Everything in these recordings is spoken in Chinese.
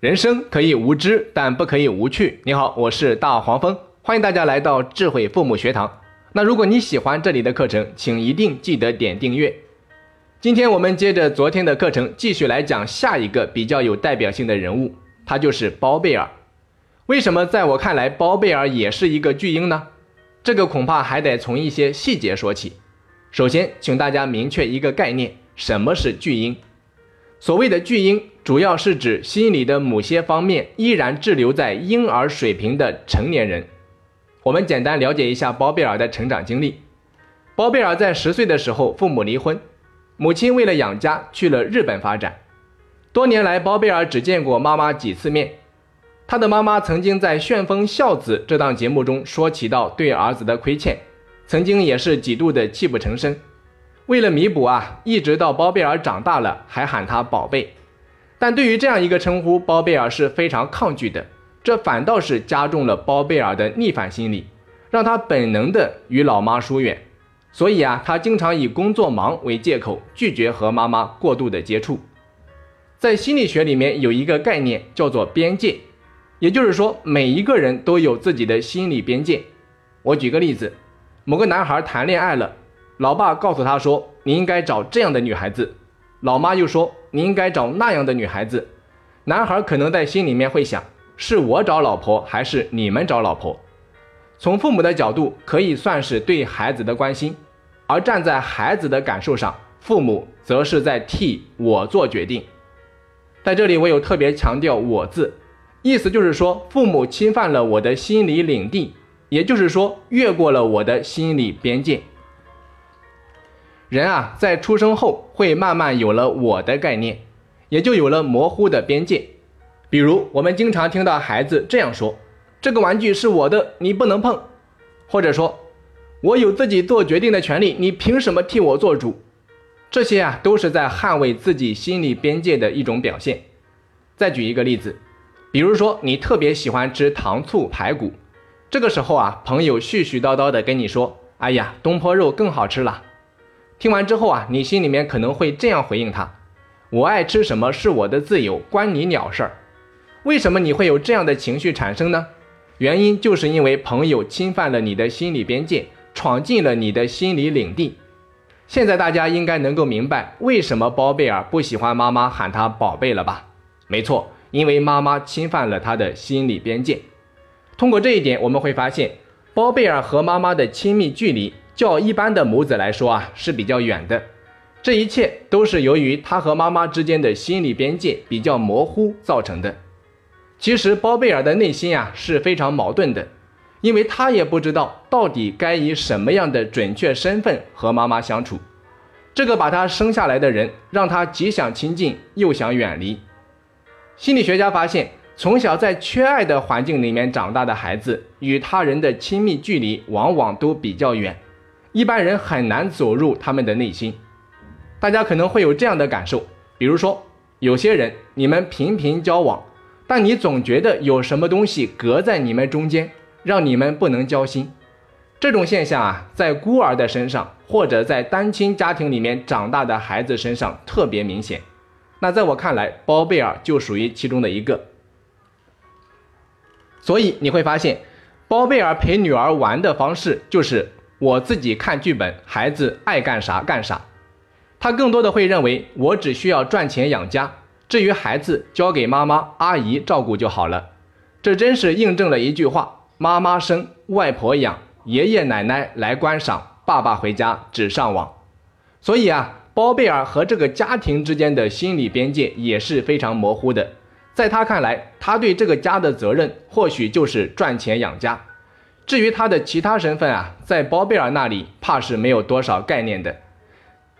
人生可以无知，但不可以无趣。你好，我是大黄蜂，欢迎大家来到智慧父母学堂。那如果你喜欢这里的课程，请一定记得点订阅。今天我们接着昨天的课程，继续来讲下一个比较有代表性的人物，他就是包贝尔。为什么在我看来，包贝尔也是一个巨婴呢？这个恐怕还得从一些细节说起。首先，请大家明确一个概念：什么是巨婴？所谓的巨婴。主要是指心理的某些方面依然滞留在婴儿水平的成年人。我们简单了解一下包贝尔的成长经历。包贝尔在十岁的时候，父母离婚，母亲为了养家去了日本发展。多年来，包贝尔只见过妈妈几次面。他的妈妈曾经在《旋风孝子》这档节目中说起到对儿子的亏欠，曾经也是几度的泣不成声。为了弥补啊，一直到包贝尔长大了，还喊他宝贝。但对于这样一个称呼，包贝尔是非常抗拒的，这反倒是加重了包贝尔的逆反心理，让他本能的与老妈疏远。所以啊，他经常以工作忙为借口，拒绝和妈妈过度的接触。在心理学里面有一个概念叫做边界，也就是说，每一个人都有自己的心理边界。我举个例子，某个男孩谈恋爱了，老爸告诉他说：“你应该找这样的女孩子。”老妈又说：“你应该找那样的女孩子。”男孩可能在心里面会想：“是我找老婆，还是你们找老婆？”从父母的角度，可以算是对孩子的关心；而站在孩子的感受上，父母则是在替我做决定。在这里，我有特别强调“我”字，意思就是说，父母侵犯了我的心理领地，也就是说，越过了我的心理边界。人啊，在出生后会慢慢有了我的概念，也就有了模糊的边界。比如，我们经常听到孩子这样说：“这个玩具是我的，你不能碰。”或者说：“我有自己做决定的权利，你凭什么替我做主？”这些啊，都是在捍卫自己心理边界的一种表现。再举一个例子，比如说你特别喜欢吃糖醋排骨，这个时候啊，朋友絮絮叨叨的跟你说：“哎呀，东坡肉更好吃了。”听完之后啊，你心里面可能会这样回应他：“我爱吃什么是我的自由，关你鸟事儿。”为什么你会有这样的情绪产生呢？原因就是因为朋友侵犯了你的心理边界，闯进了你的心理领地。现在大家应该能够明白为什么包贝尔不喜欢妈妈喊他宝贝了吧？没错，因为妈妈侵犯了他的心理边界。通过这一点，我们会发现包贝尔和妈妈的亲密距离。较一般的母子来说啊是比较远的，这一切都是由于他和妈妈之间的心理边界比较模糊造成的。其实包贝尔的内心啊是非常矛盾的，因为他也不知道到底该以什么样的准确身份和妈妈相处。这个把他生下来的人让他既想亲近又想远离。心理学家发现，从小在缺爱的环境里面长大的孩子，与他人的亲密距离往往都比较远。一般人很难走入他们的内心，大家可能会有这样的感受，比如说，有些人你们频频交往，但你总觉得有什么东西隔在你们中间，让你们不能交心。这种现象啊，在孤儿的身上，或者在单亲家庭里面长大的孩子身上特别明显。那在我看来，包贝尔就属于其中的一个。所以你会发现，包贝尔陪女儿玩的方式就是。我自己看剧本，孩子爱干啥干啥，他更多的会认为我只需要赚钱养家，至于孩子交给妈妈阿姨照顾就好了。这真是印证了一句话：妈妈生，外婆养，爷爷奶奶来观赏，爸爸回家只上网。所以啊，包贝尔和这个家庭之间的心理边界也是非常模糊的。在他看来，他对这个家的责任或许就是赚钱养家。至于他的其他身份啊，在包贝尔那里怕是没有多少概念的。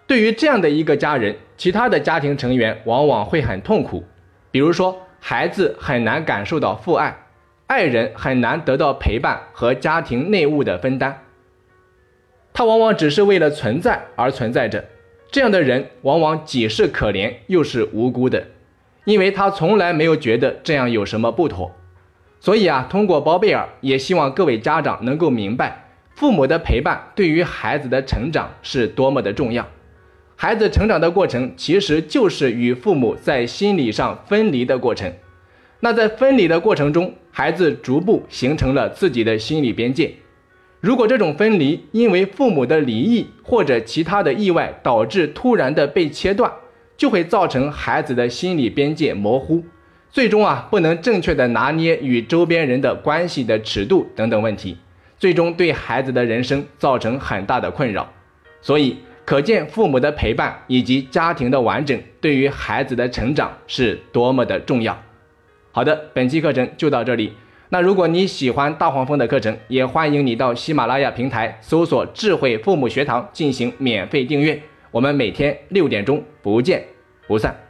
对于这样的一个家人，其他的家庭成员往往会很痛苦。比如说，孩子很难感受到父爱，爱人很难得到陪伴和家庭内务的分担。他往往只是为了存在而存在着。这样的人往往既是可怜又是无辜的，因为他从来没有觉得这样有什么不妥。所以啊，通过包贝尔，也希望各位家长能够明白，父母的陪伴对于孩子的成长是多么的重要。孩子成长的过程，其实就是与父母在心理上分离的过程。那在分离的过程中，孩子逐步形成了自己的心理边界。如果这种分离因为父母的离异或者其他的意外导致突然的被切断，就会造成孩子的心理边界模糊，最终啊不能正确的拿捏与周边人的关系的尺度等等问题，最终对孩子的人生造成很大的困扰。所以可见父母的陪伴以及家庭的完整对于孩子的成长是多么的重要。好的，本期课程就到这里。那如果你喜欢大黄蜂的课程，也欢迎你到喜马拉雅平台搜索“智慧父母学堂”进行免费订阅。我们每天六点钟不见不散。